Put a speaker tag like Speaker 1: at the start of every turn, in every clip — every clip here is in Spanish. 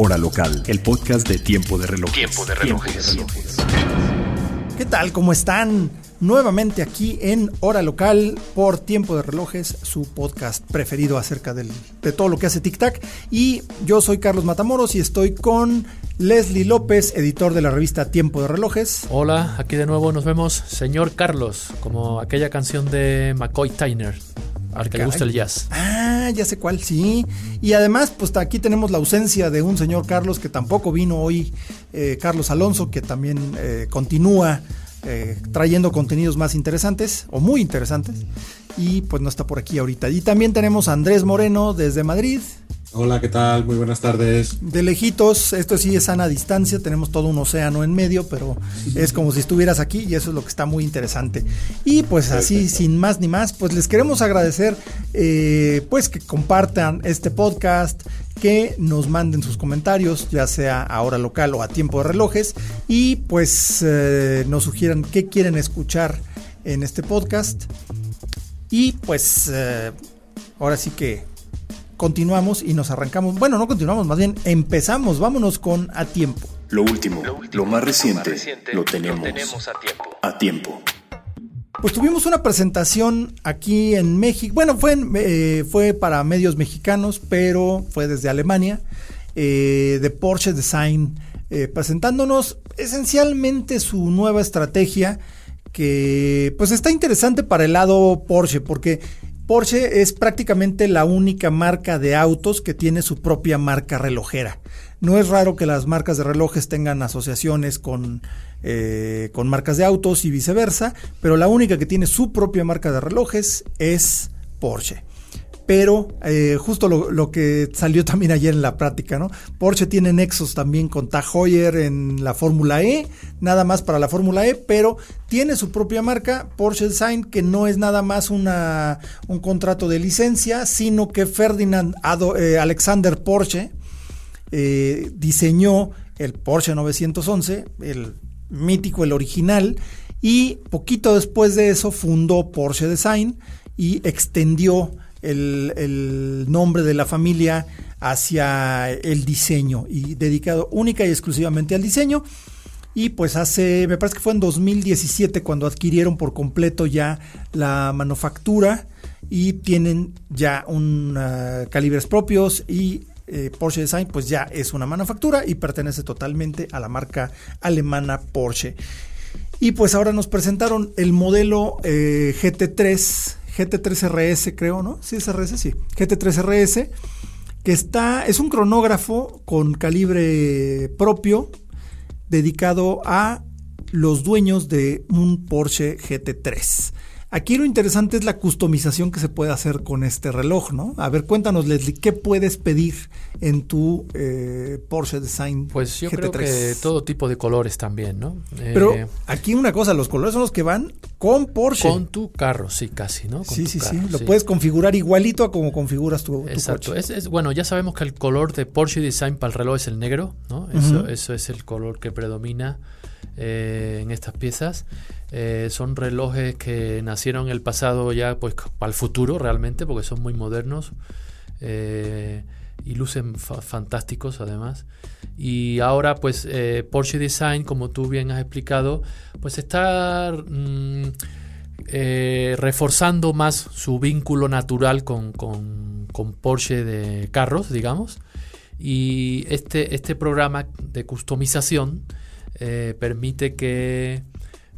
Speaker 1: Hora local. El podcast de Tiempo de Relojes.
Speaker 2: Tiempo de relojes.
Speaker 3: ¿Qué tal? ¿Cómo están? Nuevamente aquí en Hora Local por Tiempo de Relojes, su podcast preferido acerca del- de todo lo que hace Tic Tac. Y yo soy Carlos Matamoros y estoy con Leslie López, editor de la revista Tiempo de Relojes.
Speaker 4: Hola, aquí de nuevo nos vemos, señor Carlos, como aquella canción de McCoy Tyner, al que le gusta el jazz.
Speaker 3: Ah, ya sé cuál, sí. Y además, pues aquí tenemos la ausencia de un señor Carlos que tampoco vino hoy, eh, Carlos Alonso, que también eh, continúa eh, trayendo contenidos más interesantes o muy interesantes. Y pues no está por aquí ahorita. Y también tenemos a Andrés Moreno desde Madrid.
Speaker 5: Hola, ¿qué tal? Muy buenas tardes.
Speaker 3: De lejitos, esto sí es sana distancia, tenemos todo un océano en medio, pero es como si estuvieras aquí y eso es lo que está muy interesante. Y pues así, sin más ni más, pues les queremos agradecer eh, pues que compartan este podcast, que nos manden sus comentarios, ya sea a hora local o a tiempo de relojes, y pues eh, nos sugieran qué quieren escuchar en este podcast. Y pues eh, ahora sí que continuamos y nos arrancamos. Bueno, no continuamos, más bien empezamos. Vámonos con A Tiempo.
Speaker 1: Lo último, lo,
Speaker 2: último,
Speaker 1: más reciente,
Speaker 2: reciente,
Speaker 1: lo tenemos,
Speaker 2: a tiempo.
Speaker 1: a tiempo.
Speaker 3: Pues tuvimos una presentación aquí en México. Bueno, fue, en, eh, fue para medios mexicanos, pero fue desde Alemania. eh, de Porsche Design, eh, presentándonos esencialmente su nueva estrategia que pues está interesante para el lado Porsche porque Porsche es prácticamente la única marca de autos que tiene su propia marca relojera. No es raro que las marcas de relojes tengan asociaciones con, eh, con marcas de autos y viceversa, pero la única que tiene su propia marca de relojes es Porsche. Pero eh, justo lo, que salió también ayer en la práctica, ¿no? Porsche tiene nexos también con Tag Heuer en la Fórmula E, nada más para la Fórmula E, pero tiene su propia marca, Porsche Design, que no es nada más una, un contrato de licencia, sino que Ferdinand eh, Alexander Porsche eh, diseñó el Porsche 911, el mítico, el original, y poquito después de eso fundó Porsche Design y extendió el, nombre de la familia hacia el diseño y dedicado única y exclusivamente al diseño. Y pues hace, me parece que fue en 2017 cuando adquirieron por completo ya la manufactura y tienen ya un uh, calibres propios y eh, Porsche Design pues ya es una manufactura y pertenece totalmente a la marca alemana Porsche. Y pues ahora nos presentaron el modelo eh, GT3, GT3 RS creo, ¿no? Sí, es RS, sí. GT3 RS, que está, es un cronógrafo con calibre propio dedicado a los dueños de un Porsche GT3. Aquí lo interesante es la customización que se puede hacer con este reloj, ¿no? A ver, cuéntanos, Leslie, ¿qué puedes pedir en tu eh, Porsche Design?
Speaker 4: Pues yo
Speaker 3: GT3?
Speaker 4: creo que todo tipo de colores también, ¿no?
Speaker 3: Pero
Speaker 4: Eh,
Speaker 3: aquí una cosa, los colores son los que van con Porsche.
Speaker 4: con tu carro, sí, casi, ¿no? Con
Speaker 3: sí,
Speaker 4: tu
Speaker 3: sí,
Speaker 4: carro,
Speaker 3: sí. Lo puedes configurar igualito a como configuras tu, tu
Speaker 4: Exacto.
Speaker 3: coche.
Speaker 4: Es, es- bueno, ya sabemos que el color de Porsche Design para el reloj es el negro, ¿no? Eso, eso es el color que predomina eh, en estas piezas. Eh, son relojes que nacieron en el pasado ya, pues, para el futuro realmente, porque son muy modernos eh, y lucen fa- fantásticos además. Y ahora, pues, Porsche Design, como tú bien has explicado, pues está mm, reforzando más su vínculo natural con, con- con Porsche de carros, digamos. Y este, este programa de customización eh, permite que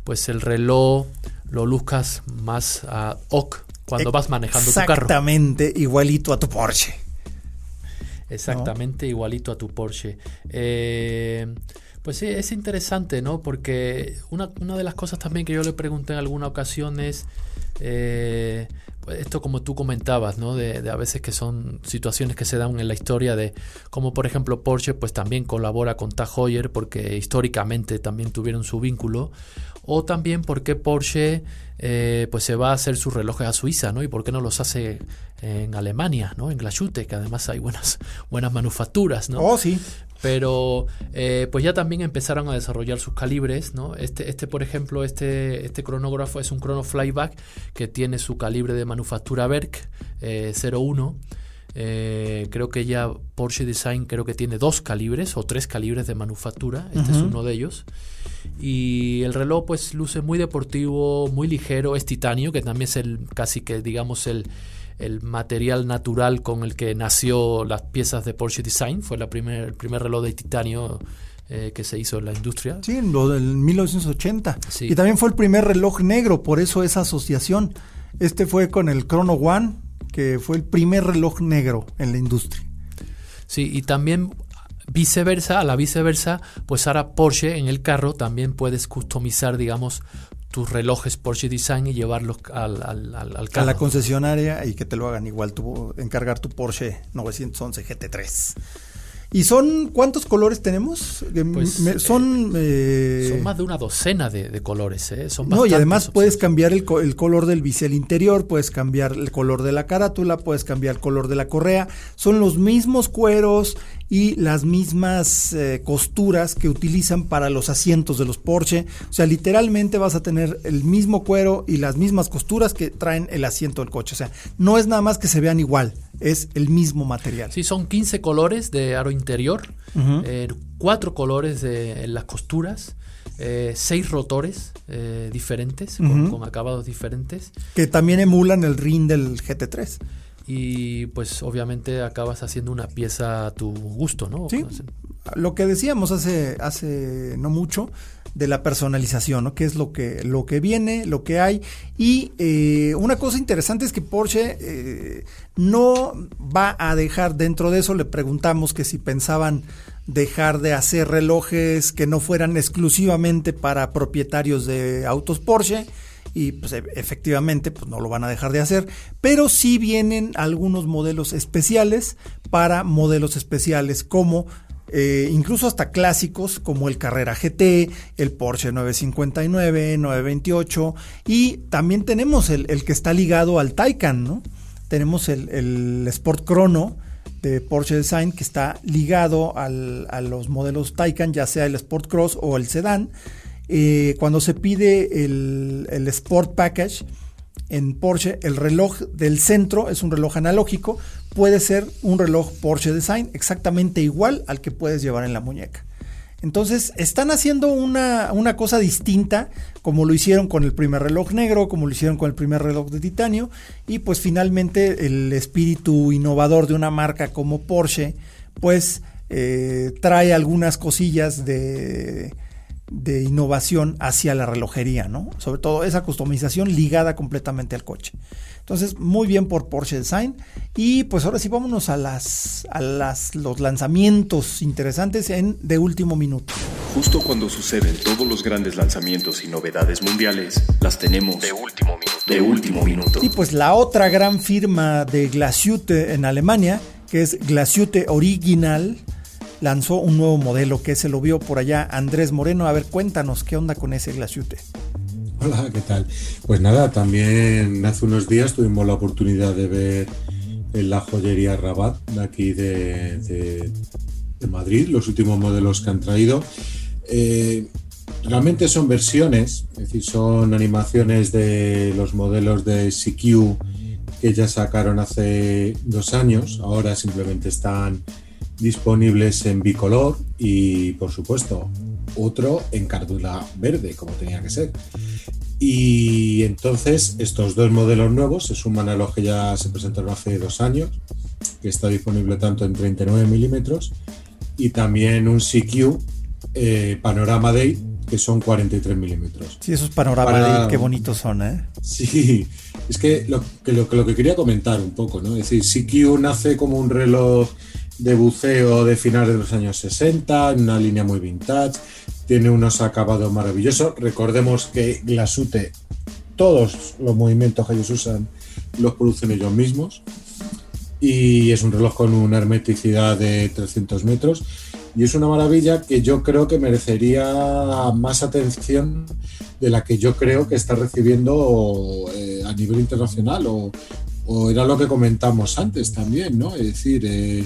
Speaker 4: pues el reloj lo luzcas más ad hoc cuando vas manejando tu carro.
Speaker 3: Exactamente igualito a tu Porsche.
Speaker 4: Exactamente igualito a tu Porsche. Eh, pues sí, es interesante, ¿no? Porque una, una de las cosas también que yo le pregunté en alguna ocasión es, eh, esto como tú comentabas, ¿no? De, a veces que son situaciones que se dan en la historia de, como por ejemplo Porsche, pues también colabora con Tag Heuer porque históricamente también tuvieron su vínculo, o también porque Porsche eh, pues se va a hacer sus relojes a Suiza, ¿no? Y por qué no los hace en Alemania, ¿no? En Glashütte, que además hay buenas, buenas manufacturas, ¿no?
Speaker 3: Oh, sí.
Speaker 4: Pero eh, pues ya también empezaron a desarrollar sus calibres, ¿no? Este, este por ejemplo, este, este cronógrafo es un crono flyback que tiene su calibre de manufactura Berk eh, 01. Eh, creo que ya Porsche Design creo que tiene dos calibres o tres calibres de manufactura. Este es uno de ellos. Y el reloj pues luce muy deportivo, muy ligero, es titanio, que también es el casi que digamos el, el material natural con el que nació las piezas de Porsche Design. Fue la primer, el primer reloj de titanio eh, que se hizo en la industria.
Speaker 3: Sí, lo del 1980. Y también fue el primer reloj negro, por eso esa asociación. Este fue con el Chrono One, que fue el primer reloj negro en la industria.
Speaker 4: Sí, y también viceversa, a la viceversa, pues ahora Porsche en el carro también puedes customizar, digamos, tus relojes Porsche Design y llevarlos al, al, al,
Speaker 3: A la concesionaria y que te lo hagan igual, tu, encargar tu Porsche 911 GT3. ¿Y son cuántos colores tenemos?
Speaker 4: Pues,
Speaker 3: son,
Speaker 4: eh, son más de una docena de, colores. ¿eh? Son
Speaker 3: no, y además puedes cambiar el, el, color del bisel interior, puedes cambiar el color de la carátula, puedes cambiar el color de la correa. Son los mismos cueros y las mismas eh, costuras que utilizan para los asientos de los Porsche. O sea, literalmente vas a tener el mismo cuero y las mismas costuras que traen el asiento del coche. O sea, no es nada más que se vean igual, es el mismo material.
Speaker 4: Sí, son 15 colores de aro interior, eh, cuatro colores de, en las costuras. Eh, seis rotores eh, diferentes, con, acabados diferentes.
Speaker 3: Que también emulan el ring del GT3.
Speaker 4: Y pues obviamente acabas haciendo una pieza a tu gusto, ¿no?
Speaker 3: Sí. Lo que decíamos hace, hace no mucho de la personalización, ¿no? Que es lo que, lo que viene, lo que hay. Y una cosa interesante es que Porsche no va a dejar dentro de eso, le preguntamos que si pensaban dejar de hacer relojes que no fueran exclusivamente para propietarios de autos Porsche y pues e, efectivamente pues no lo van a dejar de hacer, pero sí vienen algunos modelos especiales para modelos especiales como eh, incluso hasta clásicos como el Carrera GT, el Porsche 959, 928 y también tenemos el, el que está ligado al Taycan, ¿no? tenemos el, Sport Chrono de Porsche Design que está ligado a los modelos Taycan, ya sea el Sport Cross o el Sedan. Eh, cuando se pide el, Sport Package en Porsche, el reloj del centro es un reloj analógico, puede ser un reloj Porsche Design exactamente igual al que puedes llevar en la muñeca. Entonces, están haciendo una, una, cosa distinta, como lo hicieron con el primer reloj negro, como lo hicieron con el primer reloj de titanio, y pues finalmente el espíritu innovador de una marca como Porsche, pues eh, trae algunas cosillas de, de innovación hacia la relojería, ¿no? Sobre todo esa customización ligada completamente al coche. Entonces, muy bien por Porsche Design. Y pues ahora sí, vámonos a las a las los lanzamientos interesantes en de último minuto.
Speaker 1: Justo cuando suceden todos los grandes lanzamientos y novedades mundiales, las tenemos de último minuto. De último minuto.
Speaker 3: Y pues la otra gran firma de Glashütte en Alemania, que es Glashütte Original, lanzó un nuevo modelo que se lo vio por allá Andrés Moreno. A ver, cuéntanos qué onda con ese Glashütte.
Speaker 5: Hola, ¿qué tal? Pues nada, también hace unos días tuvimos la oportunidad de ver en la joyería Rabat de aquí de, Madrid los últimos modelos que han traído. Eh, realmente son versiones, es decir, son animaciones de los modelos de CQ que ya sacaron hace dos años, ahora simplemente están disponibles en bicolor y por supuesto otro en cardula verde, como tenía que ser. Y entonces estos dos modelos nuevos se suman a los que ya se presentaron hace dos años, que está disponible tanto en 39 milímetros, y también un CQ eh, Panorama Day, que son 43 milímetros.
Speaker 3: Sí, esos Panorama Day, qué bonitos son, ¿eh?
Speaker 5: Sí, es que lo, que lo, que quería comentar un poco, ¿no? Es decir, CQ nace como un reloj de buceo de finales de los años 60, en una línea muy vintage, tiene unos acabados maravillosos. Recordemos que Glasute, todos los movimientos que ellos usan los producen ellos mismos. Y es un reloj con una hermeticidad de 300 metros. Y es una maravilla que yo creo que merecería más atención de la que yo creo que está recibiendo eh, a nivel internacional. O, o, era lo que comentamos antes también, ¿no? Es decir, eh,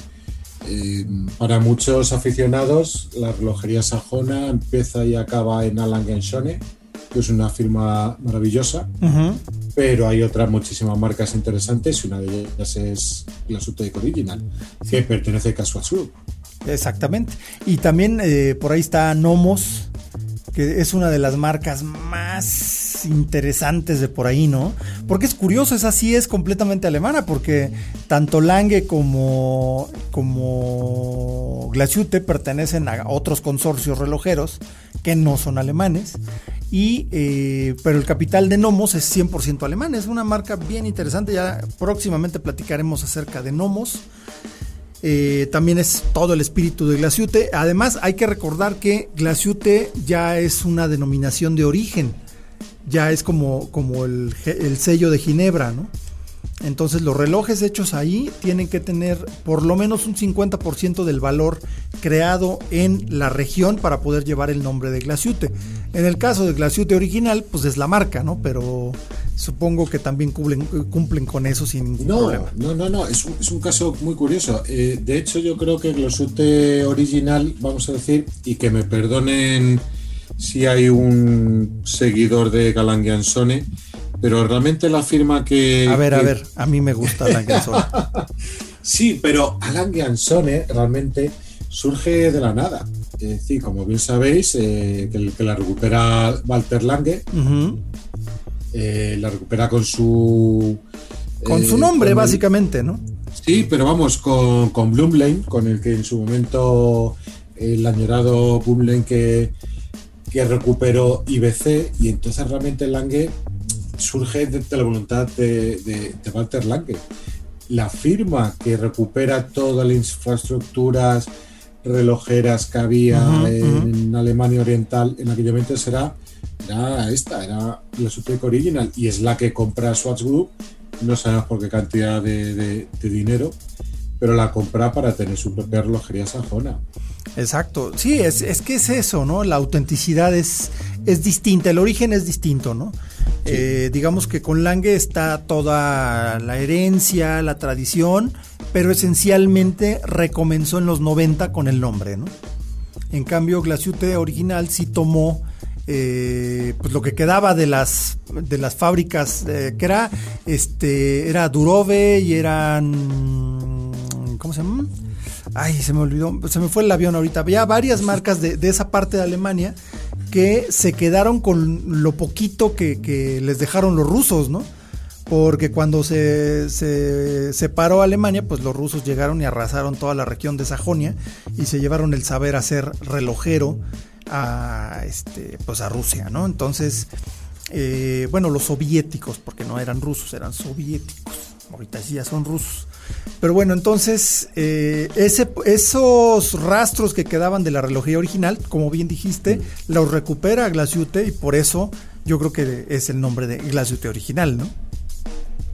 Speaker 5: eh, para muchos aficionados, la relojería sajona empieza y acaba en Alan Genshone, que es una firma maravillosa, pero hay otras muchísimas marcas interesantes y una de ellas es la Sutec Original, que pertenece a Casual Group.
Speaker 3: Exactamente. Y también eh, por ahí está Nomos, que es una de las marcas más interesantes de por ahí, ¿no? Porque es curioso, esa sí es completamente alemana, porque tanto Lange como, como Glaciute pertenecen a otros consorcios relojeros que no son alemanes. Y, eh, pero el capital de Nomos es 100% alemán, es una marca bien interesante, ya próximamente platicaremos acerca de Nomos. Eh, también es todo el espíritu de Glaciute. Además, hay que recordar que Glaciute ya es una denominación de origen. Ya es como, como el, el sello de Ginebra, ¿no? Entonces los relojes hechos ahí tienen que tener por lo menos un 50% del valor creado en la región para poder llevar el nombre de Glaciute. En el caso de Glaciute original, pues es la marca, ¿no? Pero supongo que también cumplen, cumplen con eso sin ningún
Speaker 5: no,
Speaker 3: problema.
Speaker 5: No, no, no, es un, es un caso muy curioso. Eh, de hecho, yo creo que Glaciute original, vamos a decir, y que me perdonen si hay un seguidor de Galangiansone, pero realmente la firma que...
Speaker 3: A ver,
Speaker 5: que...
Speaker 3: a ver, a mí me gusta Alan Gansone.
Speaker 5: sí, pero Alan Gansone realmente surge de la nada. Es decir, como bien sabéis, eh, que, que, la recupera Walter Lange, uh -huh. eh, la recupera con su...
Speaker 3: Con su nombre, con básicamente,
Speaker 5: el,
Speaker 3: ¿no?
Speaker 5: Sí, pero vamos, con, con Bloomlane, con el que en su momento el añorado Bloomlane que, que recuperó IBC, y entonces realmente Lange surge de, de la voluntad de, de, de, Walter Lange. La firma que recupera todas las infraestructuras relojeras que había uh -huh, en, uh -huh. Alemania Oriental en aquel momento será era esta, era la Supreme Original y es la que compra Swatch Group, no sabemos por qué cantidad de, de, de dinero, pero la compra para tener su propia relojería sajona.
Speaker 3: Exacto, sí, es, es, que es eso, ¿no? La autenticidad es, es distinta, el origen es distinto, ¿no? Eh, digamos que con Lange está toda la herencia, la tradición, pero esencialmente recomenzó en los 90 con el nombre, ¿no? En cambio, Glaciute original sí tomó eh, pues lo que quedaba de las de las fábricas eh, que era este era Durove y eran ¿cómo se llama? Ay, se me olvidó, se me fue el avión ahorita. Había varias marcas de, de esa parte de Alemania que se quedaron con lo poquito que, les dejaron los rusos, ¿no? Porque cuando se, se, separó Alemania, pues los rusos llegaron y arrasaron toda la región de Sajonia y se llevaron el saber hacer relojero a, este, pues a Rusia, ¿no? Entonces, eh, bueno, los soviéticos, porque no eran rusos, eran soviéticos. Ahorita sí ya son rusos. Pero bueno, entonces eh, ese, esos rastros que quedaban de la relojería original, como bien dijiste, mm. los recupera Glaciute y por eso yo creo que es el nombre de Glaciute original, ¿no?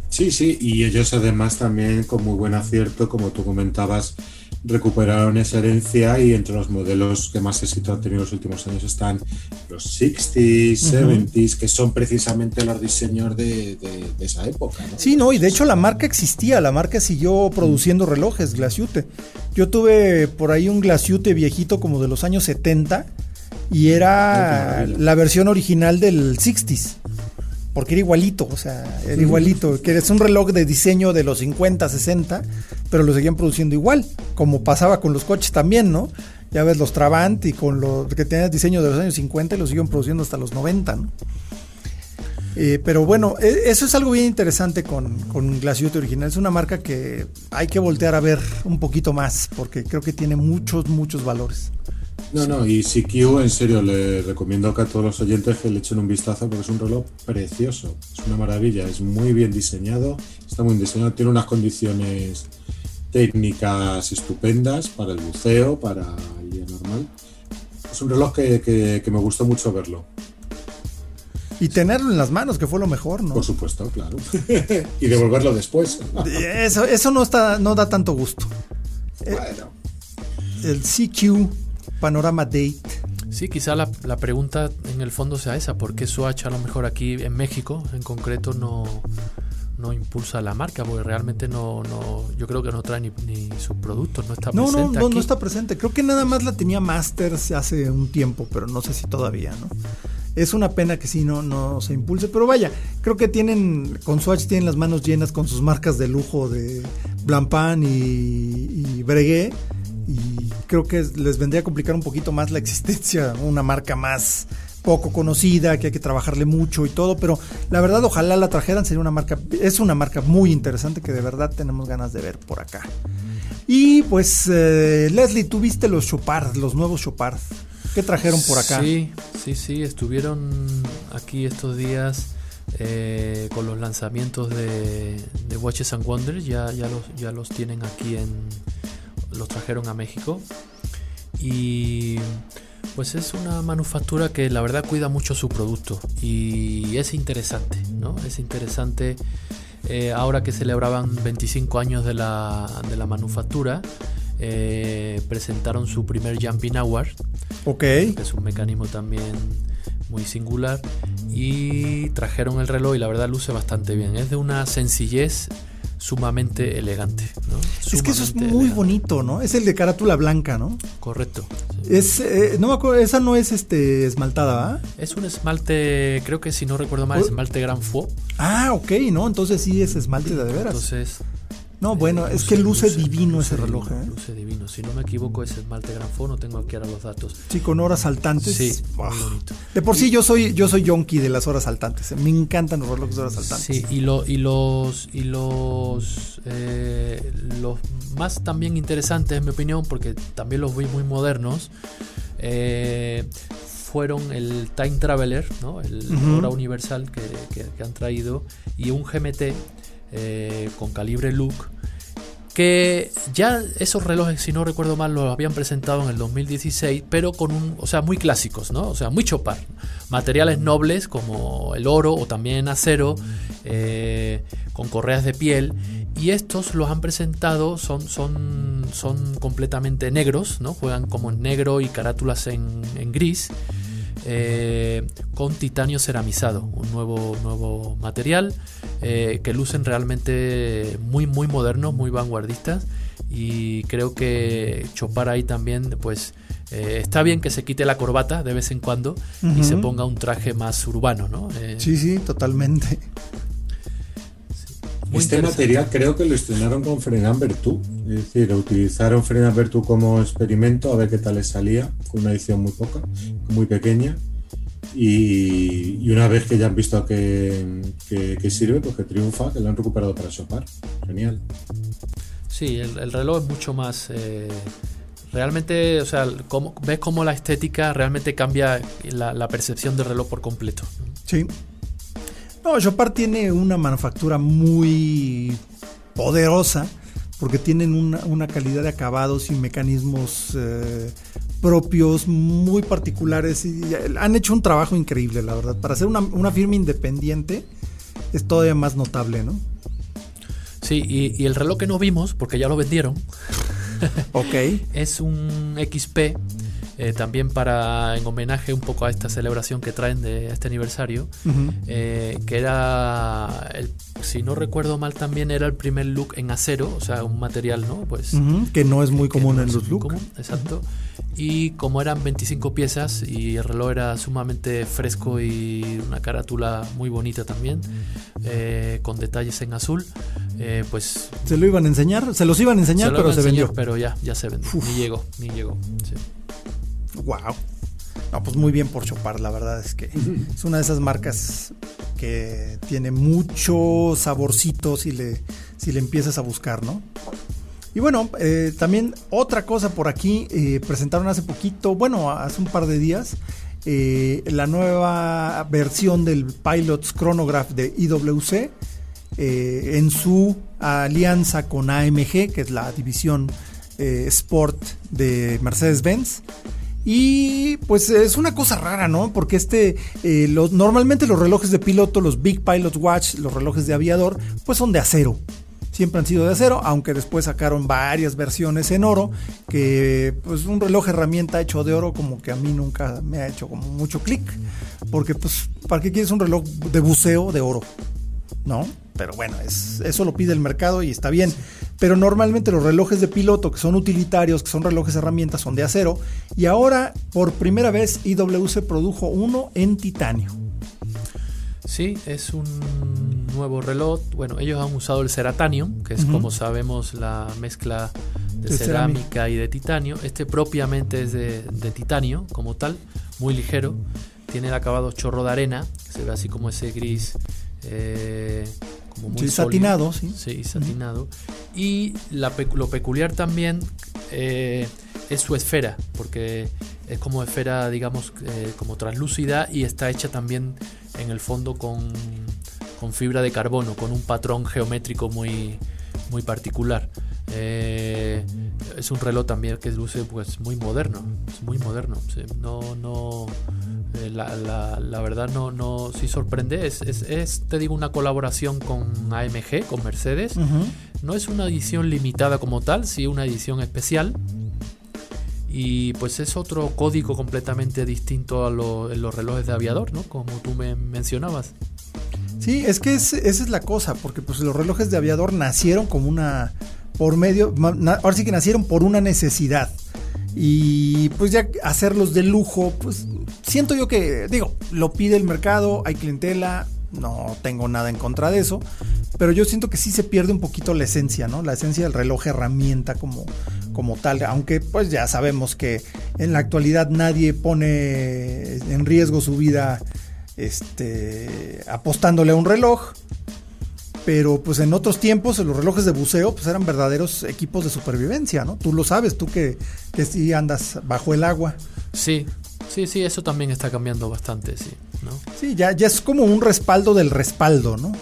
Speaker 5: Sí, sí, y ellos además también con muy buen acierto, como tú comentabas, recuperaron esa herencia y entre los modelos que más éxito han tenido en los últimos años están los 60s, uh -huh. 70s, que son precisamente los diseños de, de, de esa época. ¿no?
Speaker 3: Sí, no, y de hecho la marca existía, la marca siguió produciendo relojes, Glaciute. Yo tuve por ahí un Glaciute viejito como de los años 70 y era la versión original del 60s porque era igualito, o sea, era igualito, que es un reloj de diseño de los 50, 60, pero lo seguían produciendo igual, como pasaba con los coches también, ¿no? Ya ves los Trabant y con los que tenían diseño de los años 50 y lo siguen produciendo hasta los 90, ¿no? Eh, pero bueno, eso es algo bien interesante con, con Glaciute Original. Es una marca que hay que voltear a ver un poquito más, porque creo que tiene muchos, muchos valores.
Speaker 5: No, no, y CQ en serio le recomiendo que a todos los oyentes que le echen un vistazo porque es un reloj precioso, es una maravilla, es muy bien diseñado, está muy bien diseñado, tiene unas condiciones técnicas estupendas para el buceo, para el día normal. Es un reloj que, que, que me gustó mucho verlo.
Speaker 3: Y tenerlo en las manos, que fue lo mejor, ¿no?
Speaker 5: Por supuesto, claro. y devolverlo después.
Speaker 3: eso, eso no está, no da tanto gusto. Bueno. El CQ Panorama Date.
Speaker 4: Sí, quizá la, la, pregunta en el fondo sea esa, ¿por qué Swatch a lo mejor aquí en México en concreto no, no impulsa la marca? Porque realmente no, no yo creo que no trae ni, ni sus productos, no está presente.
Speaker 3: No, no, no está presente. Creo que nada más la tenía Masters hace un tiempo, pero no sé si todavía, ¿no? Es una pena que sí no, no se impulse, pero vaya, creo que tienen, con Swatch tienen las manos llenas con sus marcas de lujo de Blancpain y, y Breguet y creo que les vendría a complicar un poquito más la existencia, una marca más poco conocida, que hay que trabajarle mucho y todo, pero la verdad ojalá la trajeran, sería una marca, es una marca muy interesante que de verdad tenemos ganas de ver por acá. Y pues eh, Leslie, tuviste los Chopard, los nuevos Chopard. ¿Qué trajeron por acá?
Speaker 4: Sí, sí, sí, estuvieron aquí estos días eh, con los lanzamientos de, Watches and Wonders, ya, ya, los, ya los tienen aquí en, los trajeron a México y pues es una manufactura que la verdad cuida mucho su producto y es interesante, ¿no? Es interesante eh, ahora que celebraban 25 años de la, de la manufactura, eh, presentaron su primer Jumping Hour,
Speaker 3: ok
Speaker 4: que es un mecanismo también muy singular y trajeron el reloj y la verdad luce bastante bien. Es de una sencillez sumamente elegante.
Speaker 3: es que eso es muy bonito, ¿no? Es el de carátula blanca, ¿no?
Speaker 4: Correcto.
Speaker 3: Es, eh, no me acuerdo, esa no es este esmaltada, ¿va?
Speaker 4: Es un esmalte, creo que si no recuerdo mal, esmalte Gran Faux.
Speaker 3: Ah, ok, ¿no? Entonces sí es esmalte de veras.
Speaker 4: Entonces
Speaker 3: no, bueno, es que luce, divino ese reloj. ¿eh?
Speaker 4: Luce divino. Si no me equivoco, es esmalte Gran no tengo aquí ahora los datos.
Speaker 3: Sí, con horas saltantes.
Speaker 4: Sí, bonito.
Speaker 3: De por sí yo soy yo soy yonki de las horas saltantes. ¿eh? Me encantan los relojes de horas saltantes.
Speaker 4: Sí, y, lo, y los y los eh, los más también interesantes, en mi opinión, porque también los vi muy modernos, fueron el Time Traveler, ¿no? el hora universal que, que han traído, y un GMT eh, con calibre Look, que ya esos relojes, si no recuerdo mal, los habían presentado en el 2016, pero con un, o sea, muy clásicos, ¿no? O sea, muy chopar. Materiales nobles como el oro o también acero, eh, con correas de piel. Y estos los han presentado, son, son, son completamente negros, ¿no? Juegan como en negro y carátulas en, en gris. Eh, con titanio ceramizado, un nuevo, nuevo material eh, que lucen realmente muy, muy modernos, muy vanguardistas y creo que Chopar ahí también pues eh, está bien que se quite la corbata de vez en cuando y se ponga un traje más urbano, ¿no?
Speaker 3: sí, sí, totalmente.
Speaker 5: Este material creo que lo estrenaron con Frenan Bertú, es decir, utilizaron Frenan Bertú como experimento a ver qué tal les salía, con una edición muy poca, muy pequeña. Y, una vez que ya han visto que, que, sirve, pues que triunfa, que lo han recuperado para Chopar. Genial.
Speaker 4: Sí, el, reloj es mucho más. Eh, realmente, o sea, ves cómo la estética realmente cambia la, la percepción del reloj por completo.
Speaker 3: Sí, no, Chopard tiene una manufactura muy poderosa porque tienen una, calidad de acabados y mecanismos eh, propios muy particulares y han hecho un trabajo increíble, la verdad. Para ser una, firma independiente es todavía más notable, ¿no?
Speaker 4: Sí, y, y el reloj que no vimos, porque ya lo vendieron,
Speaker 3: ok.
Speaker 4: es un XP eh, también para en homenaje un poco a esta celebración que traen de este aniversario, eh, que era, el, si no recuerdo mal también era el primer look en acero, o sea, un material, ¿no? Pues
Speaker 3: que no es muy común en los looks.
Speaker 4: Exacto. Y como eran 25 piezas y el reloj era sumamente fresco y una carátula muy bonita también, eh, con detalles en azul, pues...
Speaker 3: ¿Se lo iban a enseñar? Se los iban a enseñar, pero se vendió.
Speaker 4: Pero ya, ya se vendió. Ni llegó, ni llegó. Sí.
Speaker 3: Wow. No, pues muy bien por Chopar, la verdad es que es una de esas marcas que tiene mucho saborcito si le, si le empiezas a buscar, ¿no? Y bueno, eh, también otra cosa por aquí, eh, presentaron hace poquito, bueno, hace un par de días, eh, la nueva versión del Pilots Chronograph de IWC en su alianza con AMG, que es la división Sport de Mercedes-Benz. Y pues es una cosa rara, ¿no? Porque este, eh, normalmente los relojes de piloto, los Big Pilot Watch, los relojes de aviador, pues son de acero. Siempre han sido de acero, aunque después sacaron varias versiones en oro, que pues un reloj herramienta hecho de oro como que a mí nunca me ha hecho como mucho clic, porque pues, ¿para qué quieres un reloj de buceo de oro? ¿No? Pero bueno, es, eso lo pide el mercado y está bien. Pero normalmente los relojes de piloto, que son utilitarios, que son relojes herramientas, son de acero. Y ahora, por primera vez, IWC produjo uno en titanio.
Speaker 4: Sí, es un nuevo reloj. Bueno, ellos han usado el Ceratanium, que es como sabemos la mezcla de, cerámica y de titanio. Este propiamente es de, titanio como tal, muy ligero. Tiene el acabado chorro de arena, que se ve así como ese gris eh,
Speaker 3: sí, satinado, sí.
Speaker 4: Sí, satinado. Y la, lo peculiar también eh, es su esfera, porque es como esfera, digamos, eh, como translúcida y está hecha también en el fondo con, con, fibra de carbono, con un patrón geométrico muy, muy particular. Eh, es un reloj también que luce pues muy moderno, es muy moderno. No, no, eh, la, la, verdad no, no sí sorprende. Es, es, te digo, una colaboración con AMG, con Mercedes. No es una edición limitada como tal, sí una edición especial. Y pues es otro código completamente distinto a los relojes de aviador, ¿no? Como tú me mencionabas.
Speaker 3: Sí, es que esa es la cosa, porque pues los relojes de aviador nacieron como una por medio, ahora sí que nacieron por una necesidad. Y pues ya hacerlos de lujo, pues siento yo que, digo, lo pide el mercado, hay clientela, no tengo nada en contra de eso, pero yo siento que sí se pierde un poquito la esencia, ¿no? La esencia del reloj herramienta como, como tal, aunque pues ya sabemos que en la actualidad nadie pone en riesgo su vida este, apostándole a un reloj, pero pues en otros tiempos los relojes de buceo pues eran verdaderos equipos de supervivencia, ¿no? Tú lo sabes, tú que, que sí andas bajo el agua.
Speaker 4: Sí, sí, sí, eso también está cambiando bastante, sí. ¿no?
Speaker 3: Sí, ya, ya es como un respaldo del respaldo, ¿no?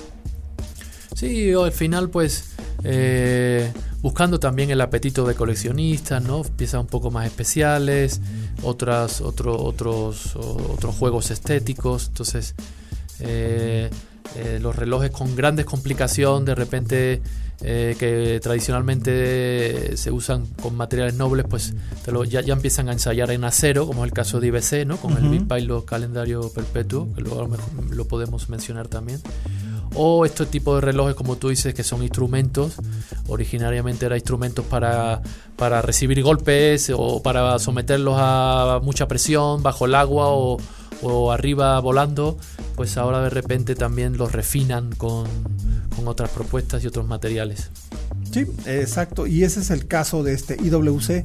Speaker 4: Sí, al final pues eh, buscando también el apetito de coleccionistas, ¿no? Piezas un poco más especiales, otras, otro, otros, otros juegos estéticos, entonces... Eh, eh, los relojes con grandes complicaciones, de repente eh, que tradicionalmente se usan con materiales nobles, pues ya, ya, empiezan a ensayar en acero, como es el caso de IBC, ¿no? con el Big Pilot Calendario Perpetuo, que luego a lo mejor lo podemos mencionar también. O este tipo de relojes, como tú dices, que son instrumentos, originariamente eran instrumentos para, para recibir golpes o para someterlos a mucha presión bajo el agua o, o arriba volando, pues ahora de repente también los refinan con, otras propuestas y otros materiales.
Speaker 3: Sí, exacto. Y ese es el caso de este IWC